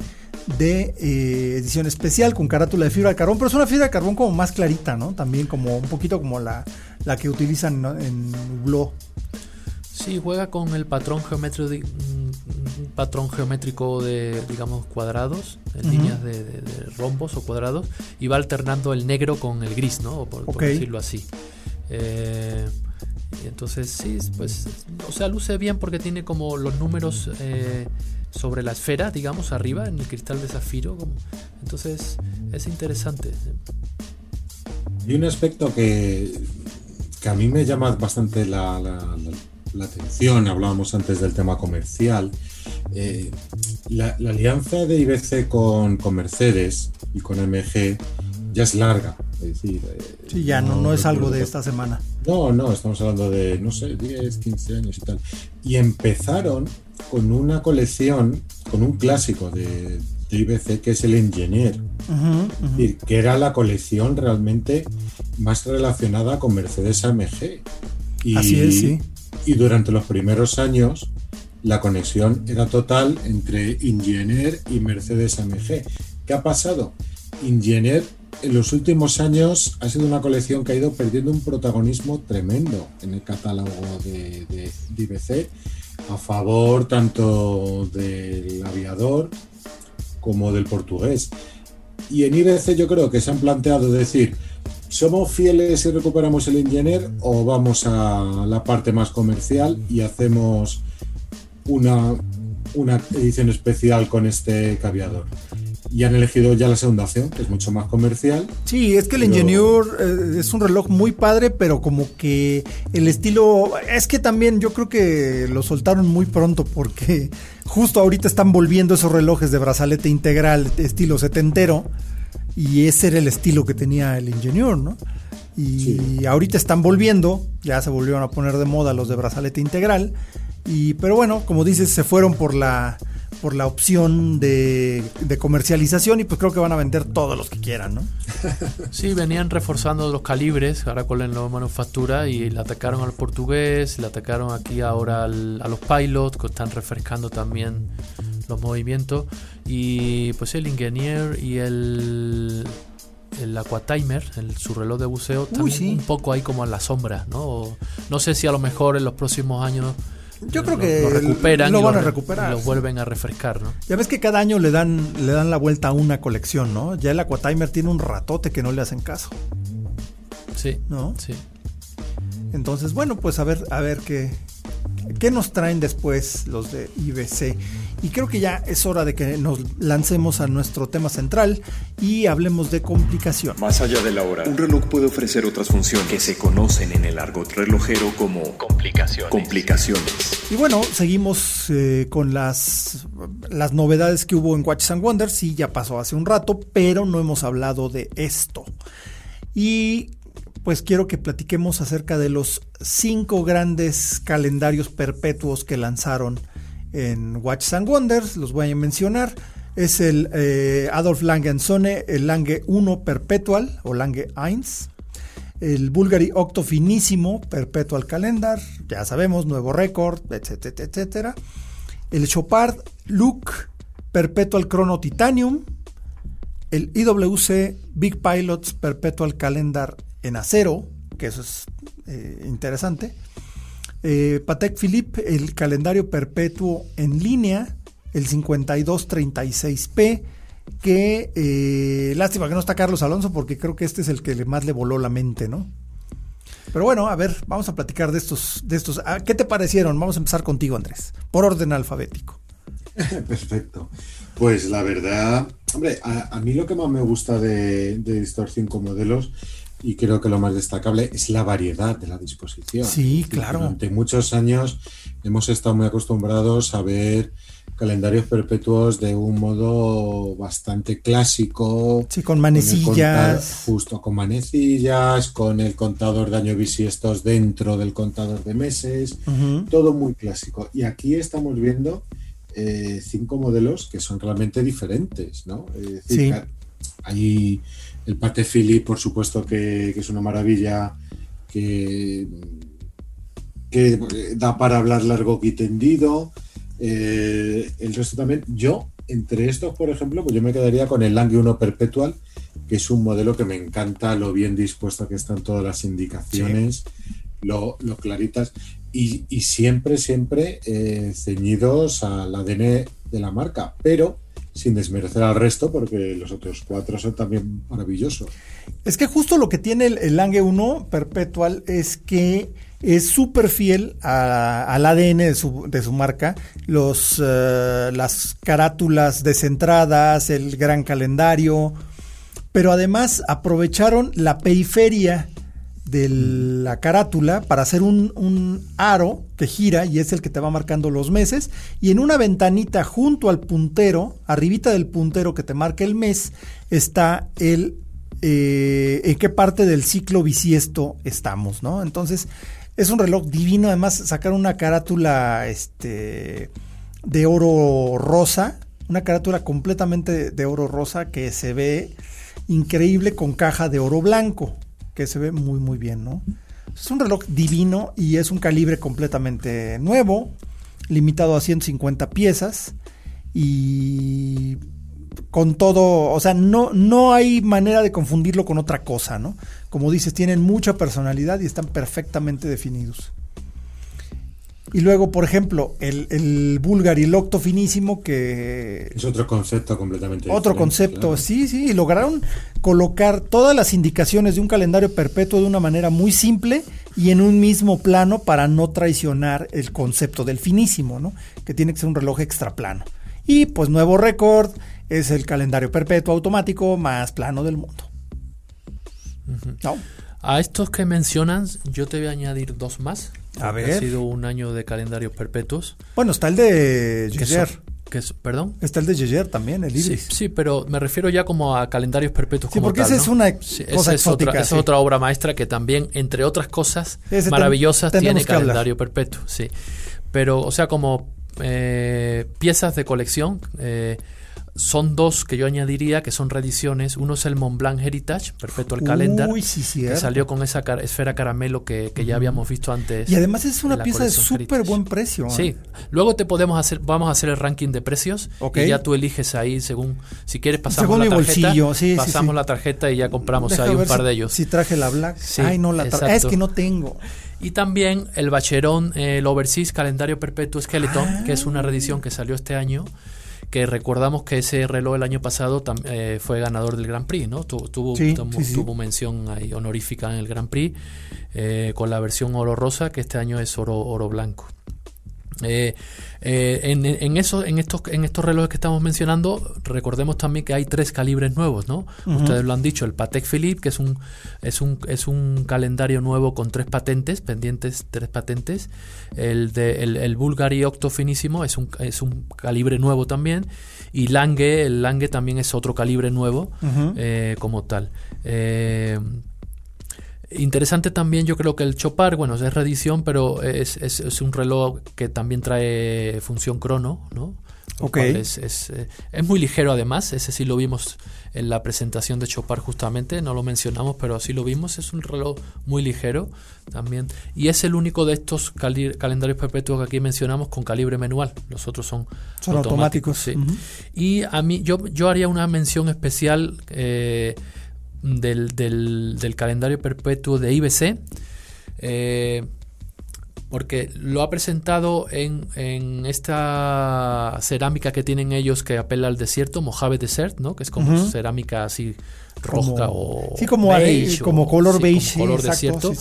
Speaker 3: de eh, edición especial con carátula de fibra de carbón, pero es una fibra de carbón como más clarita, ¿no? También como un poquito como la, la que utilizan en Hublot.
Speaker 4: Sí, juega con el patrón geométrico, patrón geométrico de, digamos, cuadrados, en líneas de, rombos o cuadrados, y va alternando el negro con el gris, ¿no? Por, decirlo así. Eh, entonces, sí, pues, o sea, luce bien porque tiene como los números eh, sobre la esfera, digamos, arriba, en el cristal de zafiro. entonces, es interesante.
Speaker 5: Y un aspecto que, que a mí me llama bastante la la atención, hablábamos antes del tema comercial. Eh, la, alianza de IBC con, Mercedes y con MG ya es larga. Es decir,
Speaker 3: eh, sí, ya no, no, es algo de esta semana.
Speaker 5: No, no, estamos hablando de, no sé, 10, 15 años y tal. Y empezaron con una colección, con un clásico de, IBC que es el Engineer, que era la colección realmente más relacionada con Mercedes AMG.
Speaker 3: Y, Así es, sí
Speaker 5: y durante los primeros años la conexión era total entre Ingenier y Mercedes AMG. ¿Qué ha pasado? Ingenier en los últimos años ha sido una colección que ha ido perdiendo un protagonismo tremendo en el catálogo de, de, IBC a favor tanto del aviador como del portugués. Y en IBC yo creo que se han planteado decir, ¿Somos fieles y recuperamos el Engineer o vamos a la parte más comercial y hacemos una, una edición especial con este caviador? y han elegido ya la segunda opción, que es mucho más comercial.
Speaker 3: Sí, es que el Ingenieur eh, es un reloj muy padre, pero como que el estilo. Es que también yo creo que lo soltaron muy pronto, porque justo ahorita están volviendo esos relojes de brazalete integral, estilo setentero, y ese era el estilo que tenía el Ingenieur, ¿no? Y ahorita están volviendo, ya se volvieron a poner de moda los de brazalete integral. Y, pero bueno, como dices, se fueron por la por la opción de, comercialización y pues creo que van a vender todos los que quieran, ¿no?
Speaker 4: Sí, venían reforzando los calibres, ahora con la nueva manufactura y le atacaron al portugués, le atacaron aquí ahora a los pilots que están refrescando también los movimientos y pues el ingenier y el el Aquatimer, el, su reloj de buceo, también un poco ahí como a la sombra, ¿no? no sé si a lo mejor en los próximos años
Speaker 3: yo creo que lo,
Speaker 4: recuperan
Speaker 3: lo van a recuperar.
Speaker 4: Lo vuelven a refrescar, ¿no?
Speaker 3: Ya ves que cada año le dan, le dan la vuelta a una colección, ¿no? Ya el Aquatimer tiene un ratote que no le hacen caso.
Speaker 4: Sí.
Speaker 3: ¿No?
Speaker 4: Sí.
Speaker 3: Entonces, bueno, pues a ver, a ver qué, qué nos traen después los de IBC. Y creo que ya es hora de que nos lancemos a nuestro tema central y hablemos de complicaciones.
Speaker 1: Más allá de la hora, un reloj puede ofrecer otras funciones que se conocen en el argot relojero como complicaciones. complicaciones.
Speaker 3: Y bueno, seguimos eh, con las, las novedades que hubo en Watches and Wonders. Sí, ya pasó hace un rato, pero no hemos hablado de esto. Y pues quiero que platiquemos acerca de los cinco grandes calendarios perpetuos que lanzaron en Watch and Wonders, los voy a mencionar. Es el eh, Adolf Lange Sonne, el Lange 1 Perpetual o Lange 1, el Bulgari Octo Finísimo Perpetual Calendar, ya sabemos, nuevo récord, etcétera, etcétera. El Chopard Look Perpetual Chrono Titanium, el IWC Big Pilots Perpetual Calendar en acero, que eso es eh, interesante. Eh, Patek Philippe, el calendario perpetuo en línea, el 5236P, que eh, lástima que no está Carlos Alonso porque creo que este es el que más le voló la mente, ¿no? Pero bueno, a ver, vamos a platicar de estos, de estos. Ah, ¿Qué te parecieron? Vamos a empezar contigo, Andrés, por orden alfabético.
Speaker 5: Perfecto. Pues la verdad, hombre, a, mí lo que más me gusta de, de estos cinco modelos y creo que lo más destacable es la variedad de la disposición.
Speaker 3: Sí, claro.
Speaker 5: Durante muchos años hemos estado muy acostumbrados a ver calendarios perpetuos de un modo bastante clásico.
Speaker 3: Sí, con manecillas.
Speaker 5: justo, con manecillas, con el contador de año bisiestos dentro del contador de meses, todo muy clásico. Y aquí estamos viendo eh, cinco modelos que son realmente diferentes, ¿no? Es decir, sí. hay el Pate Philip, por supuesto, que, es una maravilla que, da para hablar largo y tendido. Eh, el resto también. Yo, entre estos, por ejemplo, pues yo me quedaría con el Lange 1 Perpetual, que es un modelo que me encanta, lo bien dispuesto que están todas las indicaciones, lo, claritas, y, siempre, siempre eh, ceñidos al ADN de la marca. Pero sin desmerecer al resto, porque los otros cuatro son también maravillosos.
Speaker 3: Es que justo lo que tiene el, Lange 1 Perpetual es que es súper fiel al ADN de su, de su marca, los, eh, las carátulas descentradas, el gran calendario, pero además aprovecharon la periferia de la carátula para hacer un, aro que gira y es el que te va marcando los meses. Y en una ventanita junto al puntero, arribita del puntero que te marca el mes, está el eh, en qué parte del ciclo bisiesto estamos, ¿no? Entonces es un reloj divino, además sacar una carátula este, de oro rosa, una carátula completamente de oro rosa que se ve increíble con caja de oro blanco que se ve muy muy bien, ¿no? Es un reloj divino y es un calibre completamente nuevo, limitado a 150 piezas y con todo, o sea, no, no hay manera de confundirlo con otra cosa, ¿no? Como dices, tienen mucha personalidad y están perfectamente definidos. Y luego, por ejemplo, el, el Bulgari, el octo finísimo, que...
Speaker 5: Es otro concepto completamente
Speaker 3: Otro concepto, sí, sí. Y lograron colocar todas las indicaciones de un calendario perpetuo de una manera muy simple y en un mismo plano para no traicionar el concepto del finísimo, ¿no? Que tiene que ser un reloj extra plano. Y pues nuevo récord, es el calendario perpetuo automático más plano del mundo.
Speaker 4: ¿No? A estos que mencionan, yo te voy a añadir dos más.
Speaker 3: A ver.
Speaker 4: Ha sido un año de calendarios perpetuos.
Speaker 3: Bueno, está el de Yeyer.
Speaker 4: ¿Perdón?
Speaker 3: Está el de Yeyer también, el
Speaker 4: Iris. Sí, pero me refiero ya como a calendarios perpetuos.
Speaker 3: Sí, porque esa es una cosa
Speaker 4: es otra, es otra obra maestra que también, entre otras cosas maravillosas, tiene calendario perpetuo. Sí. Pero, o sea, como eh, piezas de colección. Eh, son dos que yo añadiría que son reediciones. Uno es el Mont Blanc Heritage, Perpetual Calendar, que salió con esa esfera caramelo que, ya habíamos visto antes.
Speaker 3: Y además es una pieza de súper buen precio.
Speaker 4: Sí, luego te podemos hacer, vamos a hacer el ranking de precios y ya tú eliges ahí según, si quieres pasamos la tarjeta, pasamos la tarjeta y ya compramos ahí un par de ellos.
Speaker 3: Si traje la Black, ay no la traje, es que no tengo.
Speaker 4: Y también el Bacherón, el Overseas Calendario Perpetuo Skeleton, que es una reedición que salió este año que recordamos que ese reloj el año pasado eh, fue ganador del Grand Prix, ¿no? tuvo, tuvo, mención ahí honorífica en el Grand Prix eh, con la versión oro rosa, que este año es oro, oro blanco. Eh, eh, en, en, eso, en, estos, en estos relojes que estamos mencionando, recordemos también que hay tres calibres nuevos, ¿no? Ustedes lo han dicho, el Patek Philippe, que es un, es un, es un calendario nuevo con tres patentes, pendientes tres patentes. El, de, el, Bulgari Octo Finísimo es un, es un calibre nuevo también. Y Lange, el Lange también es otro calibre nuevo eh, como tal. Interesante también, yo creo que el Chopar, bueno, es reedición, pero es, es, un reloj que también trae función crono, ¿no?
Speaker 3: Ok.
Speaker 4: Es, es, eh, es, muy ligero además, ese sí lo vimos en la presentación de Chopar justamente, no lo mencionamos, pero sí lo vimos, es un reloj muy ligero también. Y es el único de estos calendarios perpetuos que aquí mencionamos con calibre manual, los otros son,
Speaker 3: son automáticos.
Speaker 4: sí. Y a mí, yo, yo haría una mención especial. Eh, del, del, calendario perpetuo de IBC, eh, porque lo ha presentado en, en, esta cerámica que tienen ellos que apela al desierto, Mojave Desert, ¿no? que es como cerámica así roja o
Speaker 3: sí, como, como color beige,
Speaker 4: color desierto,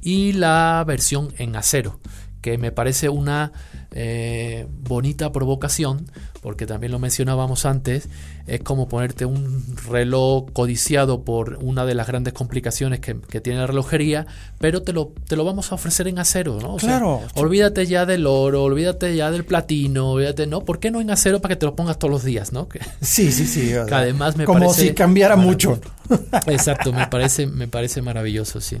Speaker 4: y la versión en acero que me parece una eh, bonita provocación, porque también lo mencionábamos antes, es como ponerte un reloj codiciado por una de las grandes complicaciones que, tiene la relojería, pero te lo, te lo vamos a ofrecer en acero, ¿no?
Speaker 3: claro.
Speaker 4: olvídate ya del oro, olvídate ya del platino, olvídate, ¿no? ¿Por qué no en acero para que te lo pongas todos los días, ¿no?
Speaker 3: sí, sí, sí.
Speaker 4: además me
Speaker 3: como si cambiara mucho.
Speaker 4: Exacto, me parece, me parece maravilloso, sí.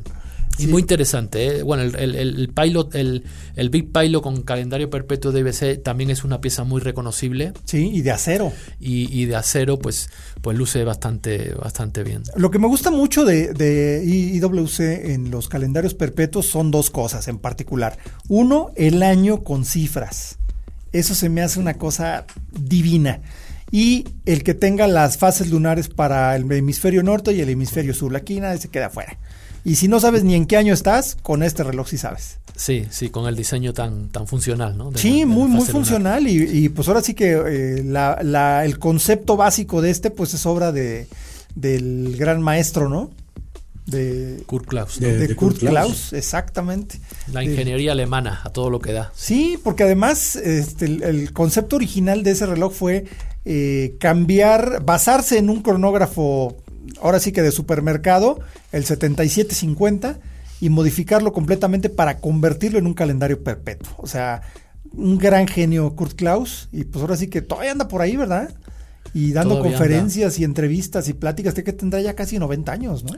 Speaker 4: Y muy interesante. ¿eh? Bueno, el, el, pilot, el, el, Big Pilot con calendario perpetuo de IBC también es una pieza muy reconocible.
Speaker 3: Sí, y de acero.
Speaker 4: Y, de acero, pues, pues luce bastante, bastante bien.
Speaker 3: Lo que me gusta mucho de, de IWC en los calendarios perpetuos son dos cosas en particular. Uno, el año con cifras. Eso se me hace una cosa divina y el que tenga las fases lunares para el hemisferio norte y el hemisferio sur. La quina se queda afuera. Y si no sabes ni en qué año estás, con este reloj sí sabes.
Speaker 4: Sí, sí, con el diseño tan, tan funcional, ¿no?
Speaker 3: sí, muy, muy funcional. Y, pues ahora sí que eh, la, el concepto básico de este, pues es obra de, del gran maestro, ¿no?
Speaker 4: De Kurt Klaus.
Speaker 3: De, Kurt, Klaus. exactamente.
Speaker 4: La ingeniería alemana, a todo lo que da.
Speaker 3: Sí, porque además este, el, concepto original de ese reloj fue eh, cambiar, basarse en un cronógrafo ahora sí que de supermercado, el 7750, y modificarlo completamente para convertirlo en un calendario perpetuo. O sea, un gran genio Kurt Klaus, y pues ahora sí que todavía anda por ahí, ¿verdad? Y dando conferencias y entrevistas y pláticas, que tendrá ya casi 90 años, ¿no?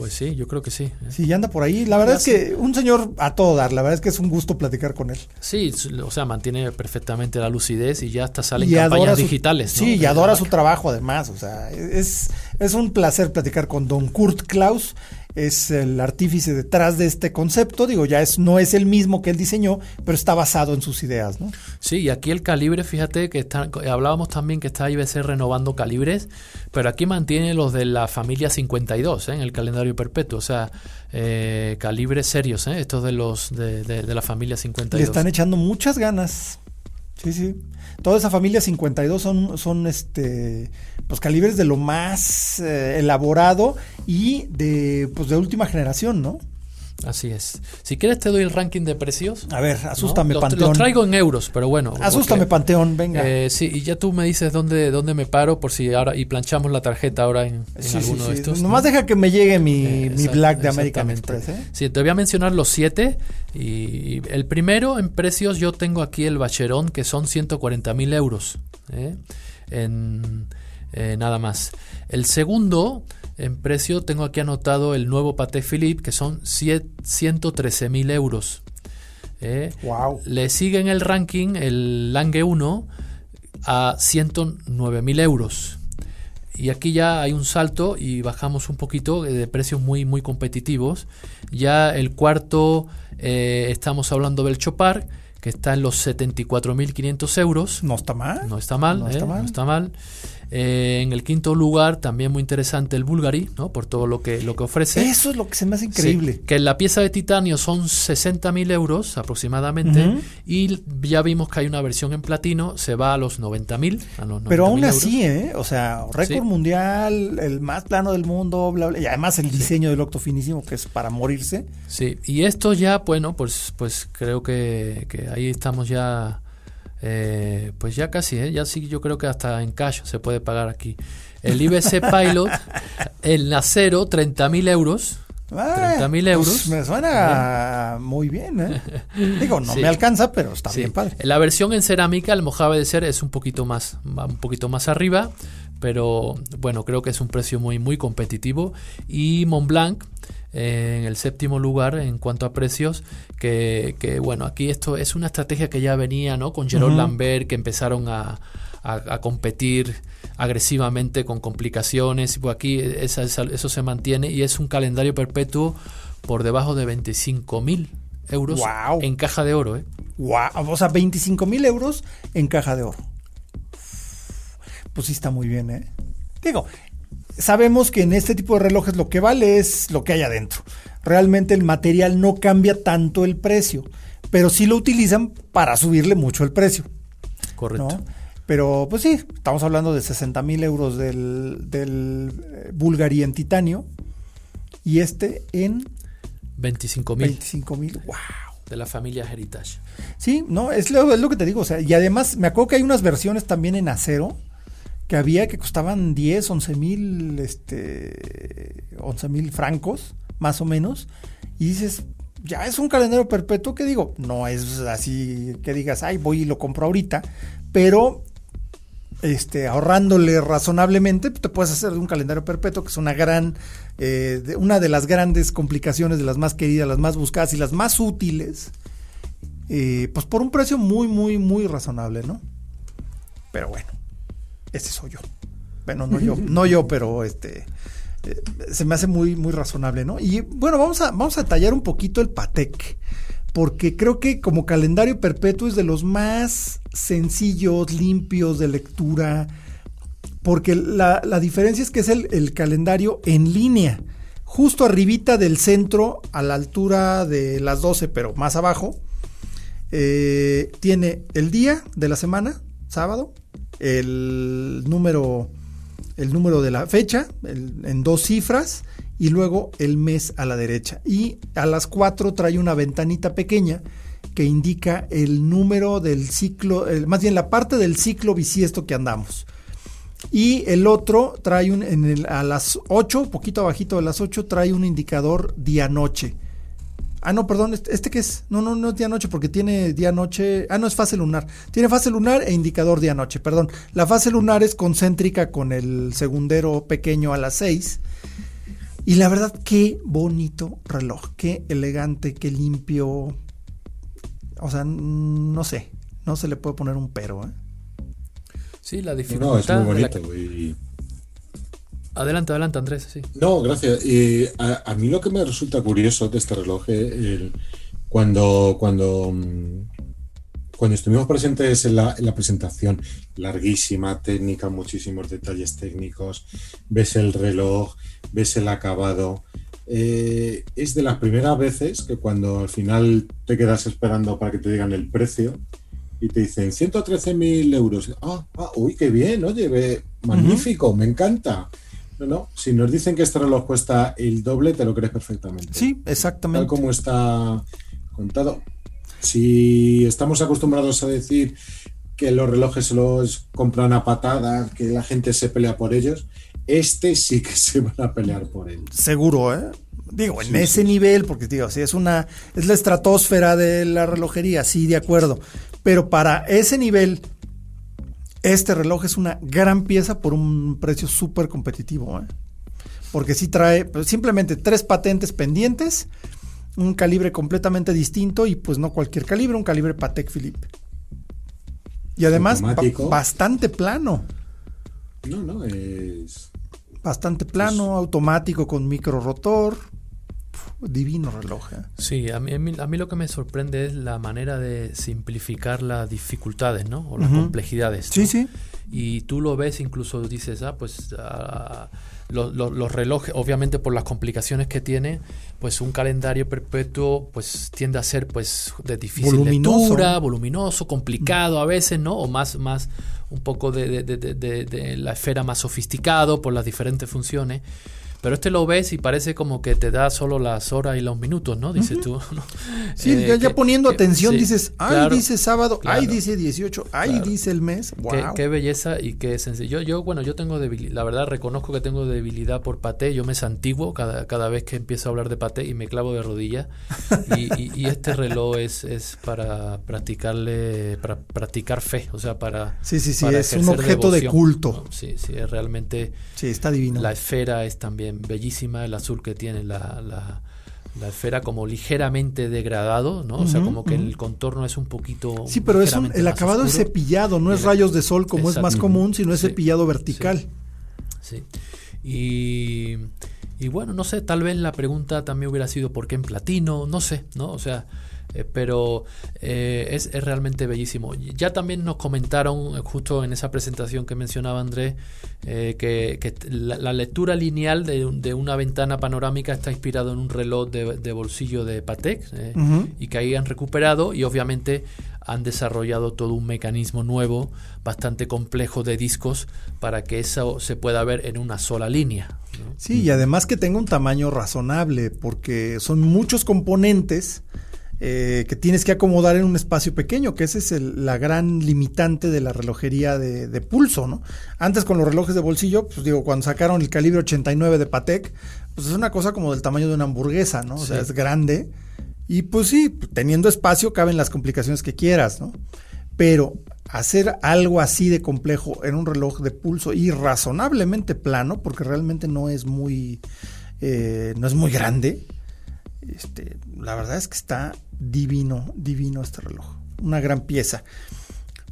Speaker 4: Pues sí, yo creo que sí. ¿eh?
Speaker 3: Sí, anda por ahí. La verdad es que un señor a todo dar. La verdad es que es un gusto platicar con él.
Speaker 4: Sí, o sea, mantiene perfectamente la lucidez y ya hasta salen campañas digitales.
Speaker 3: Sí, y adora su trabajo además. O sea, es, es un placer platicar con don Kurt Klaus es el artífice detrás de este concepto. Digo, ya es, no es el mismo que él diseñó, pero está basado en sus ideas, ¿no?
Speaker 4: Sí, y aquí el calibre, fíjate que está, hablábamos también que está IBC renovando calibres, pero aquí mantiene los de la familia 52 ¿eh? en el calendario perpetuo, o sea, eh, calibres serios, ¿eh? estos de los de, de la familia 52.
Speaker 3: Le están echando muchas ganas. Sí, sí. Toda esa familia 52 son, son este, pues calibres de lo más eh, elaborado y de, pues de última generación, ¿no?
Speaker 4: Así es. Si quieres te doy el ranking de precios.
Speaker 3: A ver, asústame,
Speaker 4: ¿no?
Speaker 3: Panteón.
Speaker 4: Lo traigo en euros, pero bueno.
Speaker 3: Asústame, porque, Panteón, venga.
Speaker 4: Eh, sí, y ya tú me dices dónde, dónde me paro por si ahora y planchamos la tarjeta ahora en, en
Speaker 3: sí,
Speaker 4: alguno
Speaker 3: sí,
Speaker 4: de estos.
Speaker 3: Nomás deja que me llegue mi, eh, mi Black de American Express. ¿eh?
Speaker 4: Sí, te voy a mencionar los siete. Y el primero en precios yo tengo aquí el Bacherón que son 140 mil euros. ¿eh? En, nada más. El segundo en precio tengo aquí anotado el nuevo Patek Philippe, que son 113 mil euros.
Speaker 3: Eh, wow.
Speaker 4: Le sigue en el ranking el Lange 1 a 109 mil euros. Y aquí ya hay un salto y bajamos un poquito de precios muy, muy competitivos. Ya el cuarto eh, estamos hablando del Chopar, que está en los 74.500 euros.
Speaker 3: No está mal.
Speaker 4: No está mal.
Speaker 3: No
Speaker 4: eh,
Speaker 3: está mal.
Speaker 4: No está mal. Eh, en el quinto lugar, también muy interesante el Bulgari, ¿no? Por todo lo que, lo que ofrece.
Speaker 3: Eso es lo que se me hace increíble.
Speaker 4: Sí, que la pieza de titanio son 60.000 euros aproximadamente. Uh -huh. Y ya vimos que hay una versión en platino, se va a los 90.000. No
Speaker 3: Pero aún así, ¿eh? O sea, récord sí. mundial, el más plano del mundo, bla, bla. Y además el diseño sí. del octo finísimo, que es para morirse.
Speaker 4: Sí, y esto ya, bueno, pues, pues creo que, que ahí estamos ya. Eh, pues ya casi, ¿eh? ya sí, yo creo que hasta en cash se puede pagar aquí. El IBC Pilot, el acero, 30.000 euros. 30.000 euros.
Speaker 3: Pues me suena bien. muy bien, ¿eh? Digo, no sí. me alcanza, pero está sí. bien padre.
Speaker 4: La versión en cerámica, el Mojave de Ser, es un poquito más, un poquito más arriba, pero bueno, creo que es un precio muy, muy competitivo. Y Montblanc, en el séptimo lugar en cuanto a precios, que, que, bueno, aquí esto es una estrategia que ya venía, ¿no? Con Gerard uh -huh. Lambert, que empezaron a, a, a, competir agresivamente con complicaciones, y pues aquí esa, esa, eso se mantiene y es un calendario perpetuo por debajo de 25 mil euros
Speaker 3: wow.
Speaker 4: en caja de oro, ¿eh?
Speaker 3: Wow. O sea, 25 mil euros en caja de oro. Pues sí está muy bien, ¿eh? Digo, sabemos que en este tipo de relojes lo que vale es lo que hay adentro. Realmente el material no cambia tanto el precio, pero sí lo utilizan para subirle mucho el precio.
Speaker 4: Correcto.
Speaker 3: ¿no? Pero pues sí, estamos hablando de 60 mil euros del, del Bulgari en titanio y este en
Speaker 4: 25 mil.
Speaker 3: 25 mil, wow.
Speaker 4: De la familia Heritage.
Speaker 3: Sí, no, es lo, es lo que te digo. O sea, y además me acuerdo que hay unas versiones también en acero que había que costaban 10, 11 mil, este, 11 mil francos, más o menos. Y dices, ya es un calendario perpetuo que digo, no es así que digas, ay, voy y lo compro ahorita, pero este, ahorrándole razonablemente, te puedes hacer un calendario perpetuo, que es una gran, eh, de, una de las grandes complicaciones, de las más queridas, las más buscadas y las más útiles, eh, pues por un precio muy, muy, muy razonable, ¿no? Pero bueno, este soy yo. Bueno, no yo, no yo, pero este eh, se me hace muy, muy razonable, ¿no? Y bueno, vamos a, vamos a tallar un poquito el Patek porque creo que como calendario perpetuo es de los más sencillos, limpios de lectura, porque la, la diferencia es que es el, el, calendario en línea, justo arribita del centro, a la altura de las 12, pero más abajo, eh, tiene el día de la semana, sábado, el número, el número de la fecha, en dos cifras, y luego el mes a la derecha. Y a las 4 trae una ventanita pequeña que indica el número del ciclo, más bien la parte del ciclo bisiesto que andamos. Y el otro trae un, en el, a las 8, poquito abajito de las 8, trae un indicador día-noche. Ah, no, perdón, este, este que es, no, no, no es día-noche porque tiene día-noche, ah, no, es fase lunar. Tiene fase lunar e indicador día-noche, perdón. La fase lunar es concéntrica con el segundero pequeño a las 6 y la verdad, qué bonito reloj, qué elegante, qué limpio. O sea, no sé, no se le puede poner un pero. ¿eh?
Speaker 4: Sí, la dificultad.
Speaker 5: No, es muy bonito. La...
Speaker 4: Adelante, adelante, Andrés. Sí.
Speaker 5: No, gracias. Y a, a, mí lo que me resulta curioso de este reloj, el, cuando, cuando, cuando estuvimos presentes en la, en la presentación, larguísima, técnica, muchísimos detalles técnicos, ves el reloj ves el acabado. Eh, es de las primeras veces que cuando al final te quedas esperando para que te digan el precio y te dicen 113 mil euros. Ah, ah, uy, qué bien, oye, ve, magnífico, uh -huh. me encanta. No, no. Si nos dicen que este reloj cuesta el doble, te lo crees perfectamente.
Speaker 3: Sí, exactamente.
Speaker 5: Tal como está contado. Si estamos acostumbrados a decir que los relojes se los compran a patadas, que la gente se pelea por ellos, este sí que se van a pelear por él.
Speaker 3: Seguro, ¿eh? Digo, en ese nivel, porque digo, si es una, es la estratosfera de la relojería, sí, de acuerdo. Pero para ese nivel, este reloj es una gran pieza por un precio súper competitivo, ¿eh? Porque sí trae pues, simplemente tres patentes pendientes, un calibre completamente distinto y pues no cualquier calibre, un calibre Patek Philippe. Y además bastante plano.
Speaker 5: No, no, es...
Speaker 3: Bastante plano, automático con micro rotor divino reloj. ¿eh?
Speaker 4: Sí, a mí, a mí, lo que me sorprende es la manera de simplificar las dificultades, ¿no? O las complejidades.
Speaker 3: Sí, sí.
Speaker 4: Y tú lo ves, incluso dices, ah, pues ah, los relojes, obviamente por las complicaciones que tiene, pues un calendario perpetuo pues tiende a ser pues de difícil lectura, voluminoso, complicado a veces, ¿no? O más, más un poco de, de, de, de la esfera más sofisticado por las diferentes funciones. Pero este lo ves y parece como que te da solo las horas y los minutos, ¿no? Dices tú.
Speaker 3: Sí, ya, eh, poniendo atención dices, ay, dice sábado, ay, dice 18, ay, dice el mes.
Speaker 4: Wow. Qué, belleza y qué sencillo. Yo, yo, bueno, yo tengo debilidad, la verdad reconozco que tengo debilidad por paté. Yo me santiguo cada, cada vez que empiezo a hablar de paté y me clavo de rodillas. y, este reloj es, es para practicarle, para practicar fe, o sea, para.
Speaker 3: Sí, sí, sí, es un objeto de culto.
Speaker 4: Sí, sí, es realmente.
Speaker 3: Sí, está divino.
Speaker 4: La esfera es también bellísima, el azul que tiene la, la, esfera como ligeramente degradado, ¿no? o sea, como que el contorno es un poquito...
Speaker 3: Sí, pero es el acabado es cepillado, no es rayos de sol como es más común, sino es cepillado vertical.
Speaker 4: Sí. Y, y bueno, no sé, tal vez la pregunta también hubiera sido ¿por qué en platino? No sé, ¿no? O sea... Eh, pero eh, es, realmente bellísimo. Ya también nos comentaron, eh, justo en esa presentación que mencionaba Andrés, que, la, lectura lineal de, una ventana panorámica está inspirado en un reloj de, bolsillo de Patek y que ahí han recuperado y obviamente han desarrollado todo un mecanismo nuevo, bastante complejo de discos, para que eso se pueda ver en una sola línea.
Speaker 3: Sí, y además que tenga un tamaño razonable, porque son muchos componentes eh, que tienes que acomodar en un espacio pequeño, que esa es la gran limitante de la relojería de, pulso, ¿no? Antes con los relojes de bolsillo, pues digo, cuando sacaron el calibre 89 de Patek, pues es una cosa como del tamaño de una hamburguesa, ¿no? O sea, es grande. Y pues sí, teniendo espacio caben las complicaciones que quieras, ¿no? Pero hacer algo así de complejo en un reloj de pulso y razonablemente plano, porque realmente no es muy, eh, no es muy grande, este, la verdad es que está divino, divino este reloj. Una gran pieza.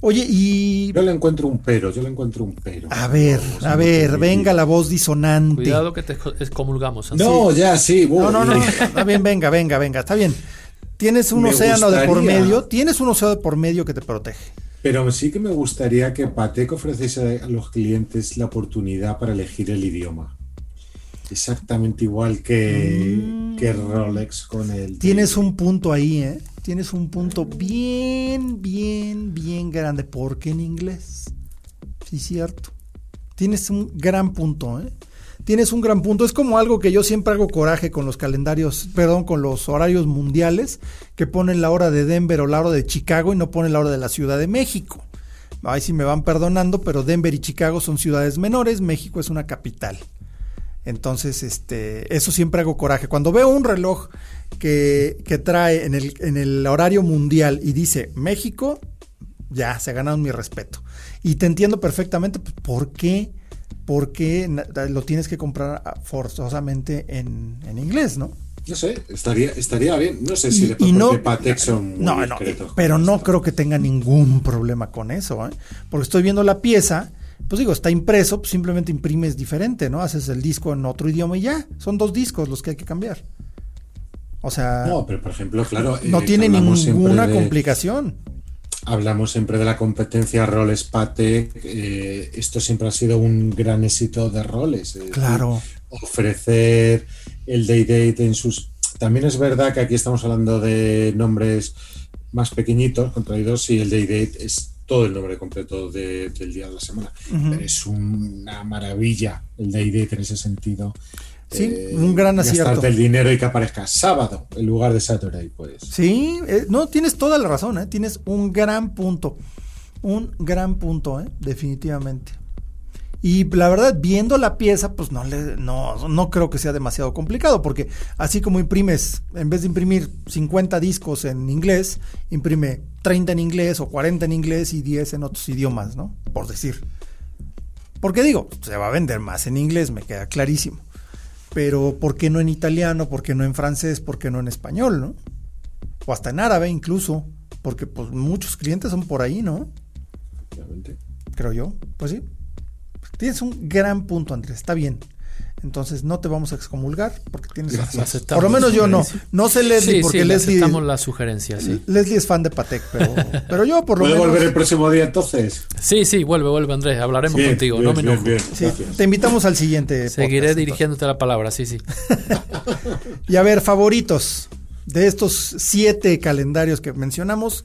Speaker 3: Oye, y.
Speaker 5: Yo le encuentro un pero, yo le encuentro un pero.
Speaker 3: A ver, a ver, venga la voz disonante.
Speaker 4: Cuidado que te excomulgamos.
Speaker 5: No, ya, sí.
Speaker 3: no, no, no. Está bien, venga, venga, venga, está bien. Tienes un océano de por medio, tienes un océano de por medio que te protege.
Speaker 5: Pero sí que me gustaría que Patek ofreciese a los clientes la oportunidad para elegir el idioma. Exactamente igual que, mm. que Rolex con el...
Speaker 3: Tienes un punto ahí, ¿eh? Tienes un punto bien, bien, bien grande. ¿Por qué en inglés? Sí, cierto. Tienes un gran punto, ¿eh? Tienes un gran punto. Es como algo que yo siempre hago coraje con los calendarios, perdón, con los horarios mundiales, que ponen la hora de Denver o la hora de Chicago y no ponen la hora de la Ciudad de México. Ahí sí me van perdonando, pero Denver y Chicago son ciudades menores, México es una capital. Entonces, este, eso siempre hago coraje. Cuando veo un reloj que, que trae en el, en el horario mundial y dice México, ya, se ha ganado mi respeto. Y te entiendo perfectamente pues, por qué, por qué lo tienes que comprar forzosamente en, en inglés, ¿no?
Speaker 5: No sé, estaría, estaría bien. No sé si y, no, Patek son
Speaker 3: no, no, pero no creo que tenga ningún problema con eso, ¿eh? porque estoy viendo la pieza pues digo, está impreso, pues simplemente imprimes diferente, ¿no? Haces el disco en otro idioma y ya, son dos discos los que hay que cambiar. O sea,
Speaker 5: no, pero por ejemplo, claro,
Speaker 3: no eh, tiene ninguna complicación.
Speaker 5: Hablamos siempre de la competencia roles Patek. Eh, esto siempre ha sido un gran éxito de roles.
Speaker 3: claro.
Speaker 5: ofrecer el day date en sus. También es verdad que aquí estamos hablando de nombres más pequeñitos, contraídos, y el day date es todo el nombre completo del día de la semana. Pero es una maravilla el D&D en ese sentido.
Speaker 3: Sí, eh, un gran acierto.
Speaker 5: el dinero y que aparezca sábado en lugar de Saturday, pues.
Speaker 3: Sí, eh, no, tienes toda la razón, ¿eh? tienes un gran punto. Un gran punto, definitivamente. Y la verdad, viendo la pieza, pues no, le, no, no creo que sea demasiado complicado, porque así como imprimes, en vez de imprimir 50 discos en inglés, imprime 30 en inglés o 40 en inglés y 10 en otros idiomas, ¿no? Por decir. Porque digo, se va a vender más en inglés, me queda clarísimo. Pero ¿por qué no en italiano? ¿Por qué no en francés? ¿Por qué no en español, no? O hasta en árabe incluso, porque pues muchos clientes son por ahí, ¿no? Creo yo, pues sí. Tienes un gran punto, Andrés, está bien. Entonces no te vamos a excomulgar porque tienes razón. Por lo menos yo no. No sé Leslie porque Leslie.
Speaker 4: Aceptamos la sugencia, sí.
Speaker 3: Leslie es fan de Patek, pero, pero yo por lo
Speaker 5: menos.
Speaker 3: ¿Puede
Speaker 5: volver el próximo día entonces?
Speaker 4: Sí, sí, vuelve, vuelve Andrés. Hablaremos contigo, no me enojo.
Speaker 3: te invitamos al siguiente.
Speaker 4: Seguiré dirigiéndote la palabra, sí, sí.
Speaker 3: y a ver, favoritos de estos siete calendarios que mencionamos.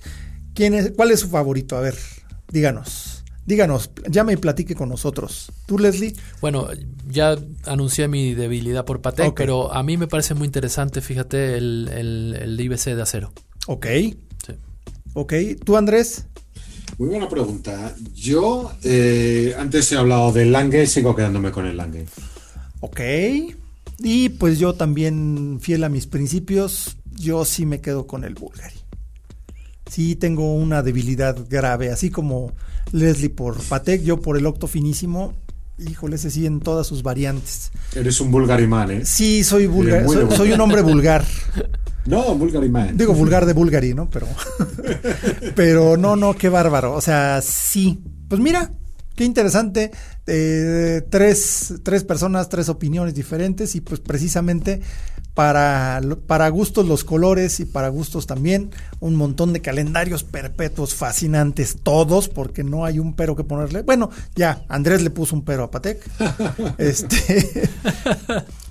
Speaker 3: ¿quién es, ¿Cuál es su favorito? A ver, díganos. Díganos, llame y platique con nosotros. ¿Tú, Leslie?
Speaker 4: Bueno, ya anuncié mi debilidad por Patek, pero a mí me parece muy interesante, fíjate, el, el, IBC de acero.
Speaker 3: Ok. Sí. Ok. ¿Tú, Andrés?
Speaker 5: Muy buena pregunta. Yo, eh, antes he hablado del Lange, sigo quedándome con el Lange.
Speaker 3: Ok. Y pues yo también, fiel a mis principios, yo sí me quedo con el Bulgari. Sí tengo una debilidad grave, así como Leslie por Patek, yo por el octo finísimo. Híjole, ese sí en todas sus variantes.
Speaker 5: Eres un vulgarimán, ¿eh?
Speaker 3: Sí, soy vulgar, soy, un hombre vulgar.
Speaker 5: No, vulgarimán.
Speaker 3: Digo vulgar de Bulgari, ¿no? Pero, pero no, no, qué bárbaro. O sea, sí. Pues mira, qué interesante. Eh, tres, tres personas, tres opiniones diferentes y pues precisamente para, para gustos los colores y para gustos también un montón de calendarios perpetuos fascinantes todos porque no hay un pero que ponerle bueno ya Andrés le puso un pero a Patek este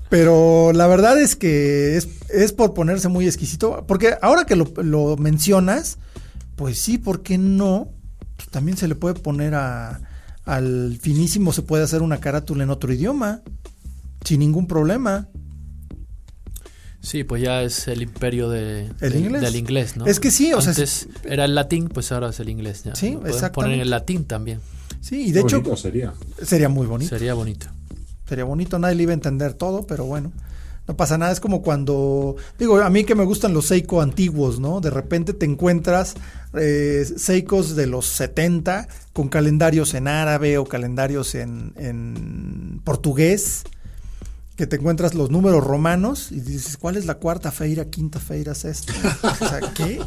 Speaker 3: pero la verdad es que es, es, por ponerse muy exquisito porque ahora que lo, lo mencionas pues sí ¿por qué no? Pues también se le puede poner a al finísimo se puede hacer una carátula en otro idioma sin ningún problema
Speaker 4: Sí, pues ya es el imperio de,
Speaker 3: inglés?
Speaker 4: del inglés, ¿no?
Speaker 3: Es que sí, o
Speaker 4: Antes
Speaker 3: sea,
Speaker 4: era el latín, pues ahora es el inglés. Ya.
Speaker 3: Sí,
Speaker 4: exactamente. poner el latín también.
Speaker 3: Sí, y de hecho
Speaker 5: sería.
Speaker 3: sería muy bonito.
Speaker 4: Sería bonito.
Speaker 3: Sería bonito, nadie le iba a entender todo, pero bueno. No pasa nada, es como cuando, digo, a mí que me gustan los Seiko antiguos, ¿no? De repente te encuentras eh, Seikos de los 70 con calendarios en árabe o calendarios en, en portugués que te encuentras los números romanos y dices, ¿cuál es la cuarta feira, quinta feira, sexta? o sea, ¿qué?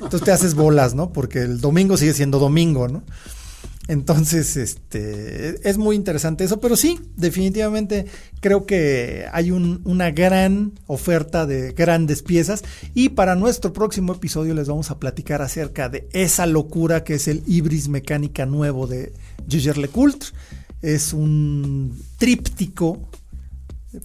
Speaker 3: Entonces te haces bolas, ¿no? Porque el domingo sigue siendo domingo, ¿no? Entonces, este, es muy interesante eso, pero sí, definitivamente creo que hay una gran oferta de grandes piezas y para nuestro próximo episodio les vamos a platicar acerca de esa locura que es el Ibris Mecánica nuevo de Giger LeCoultre. Es un tríptico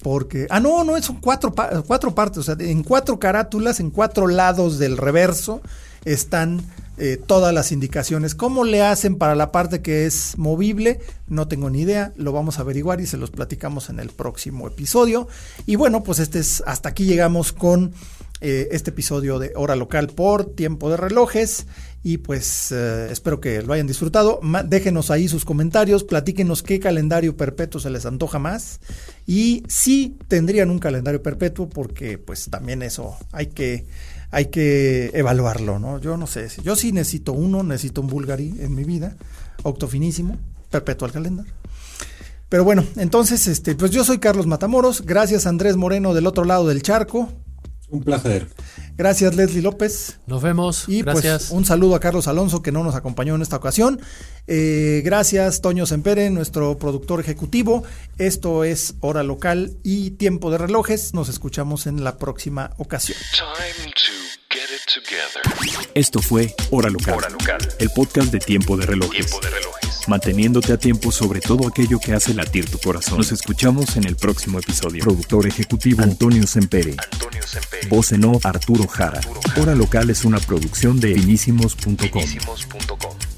Speaker 3: porque, ah, no, no, son cuatro, partes, o sea, en cuatro carátulas, en cuatro lados del reverso están eh, todas las indicaciones. ¿Cómo le hacen para la parte que es movible? No tengo ni idea, lo vamos a averiguar y se los platicamos en el próximo episodio. Y bueno, pues este es, hasta aquí llegamos con eh, este episodio de Hora Local por Tiempo de Relojes. Y pues eh, espero que lo hayan disfrutado. déjenos ahí sus comentarios, platíquenos qué calendario perpetuo se les antoja más. Y si tendrían un calendario perpetuo, porque pues también eso hay que, hay que evaluarlo, ¿no? Yo no sé, yo sí necesito uno, necesito un Bulgari en mi vida, octofinísimo, perpetuo al calendario. Pero bueno, entonces, este, pues yo soy Carlos Matamoros, gracias Andrés Moreno del otro lado del charco.
Speaker 5: Un placer.
Speaker 3: Gracias, Leslie López.
Speaker 4: Nos vemos.
Speaker 3: Y
Speaker 4: pues,
Speaker 3: un saludo a Carlos Alonso, que no nos acompañó en esta ocasión. Eh, gracias, Toño Sempere, nuestro productor ejecutivo. Esto es Hora Local y Tiempo de Relojes. Nos escuchamos en la próxima ocasión.
Speaker 1: Esto fue Hora Local, Hora Local, el podcast de Tiempo de Relojes. Tiempo de Relojes. Manteniéndote a tiempo sobre todo aquello que hace latir tu corazón. Nos escuchamos en el próximo episodio. Productor ejecutivo Antonio Sempere. Antonio Sempere. Voz en off Arturo Jara. Hora Local es una producción de finísimos.com.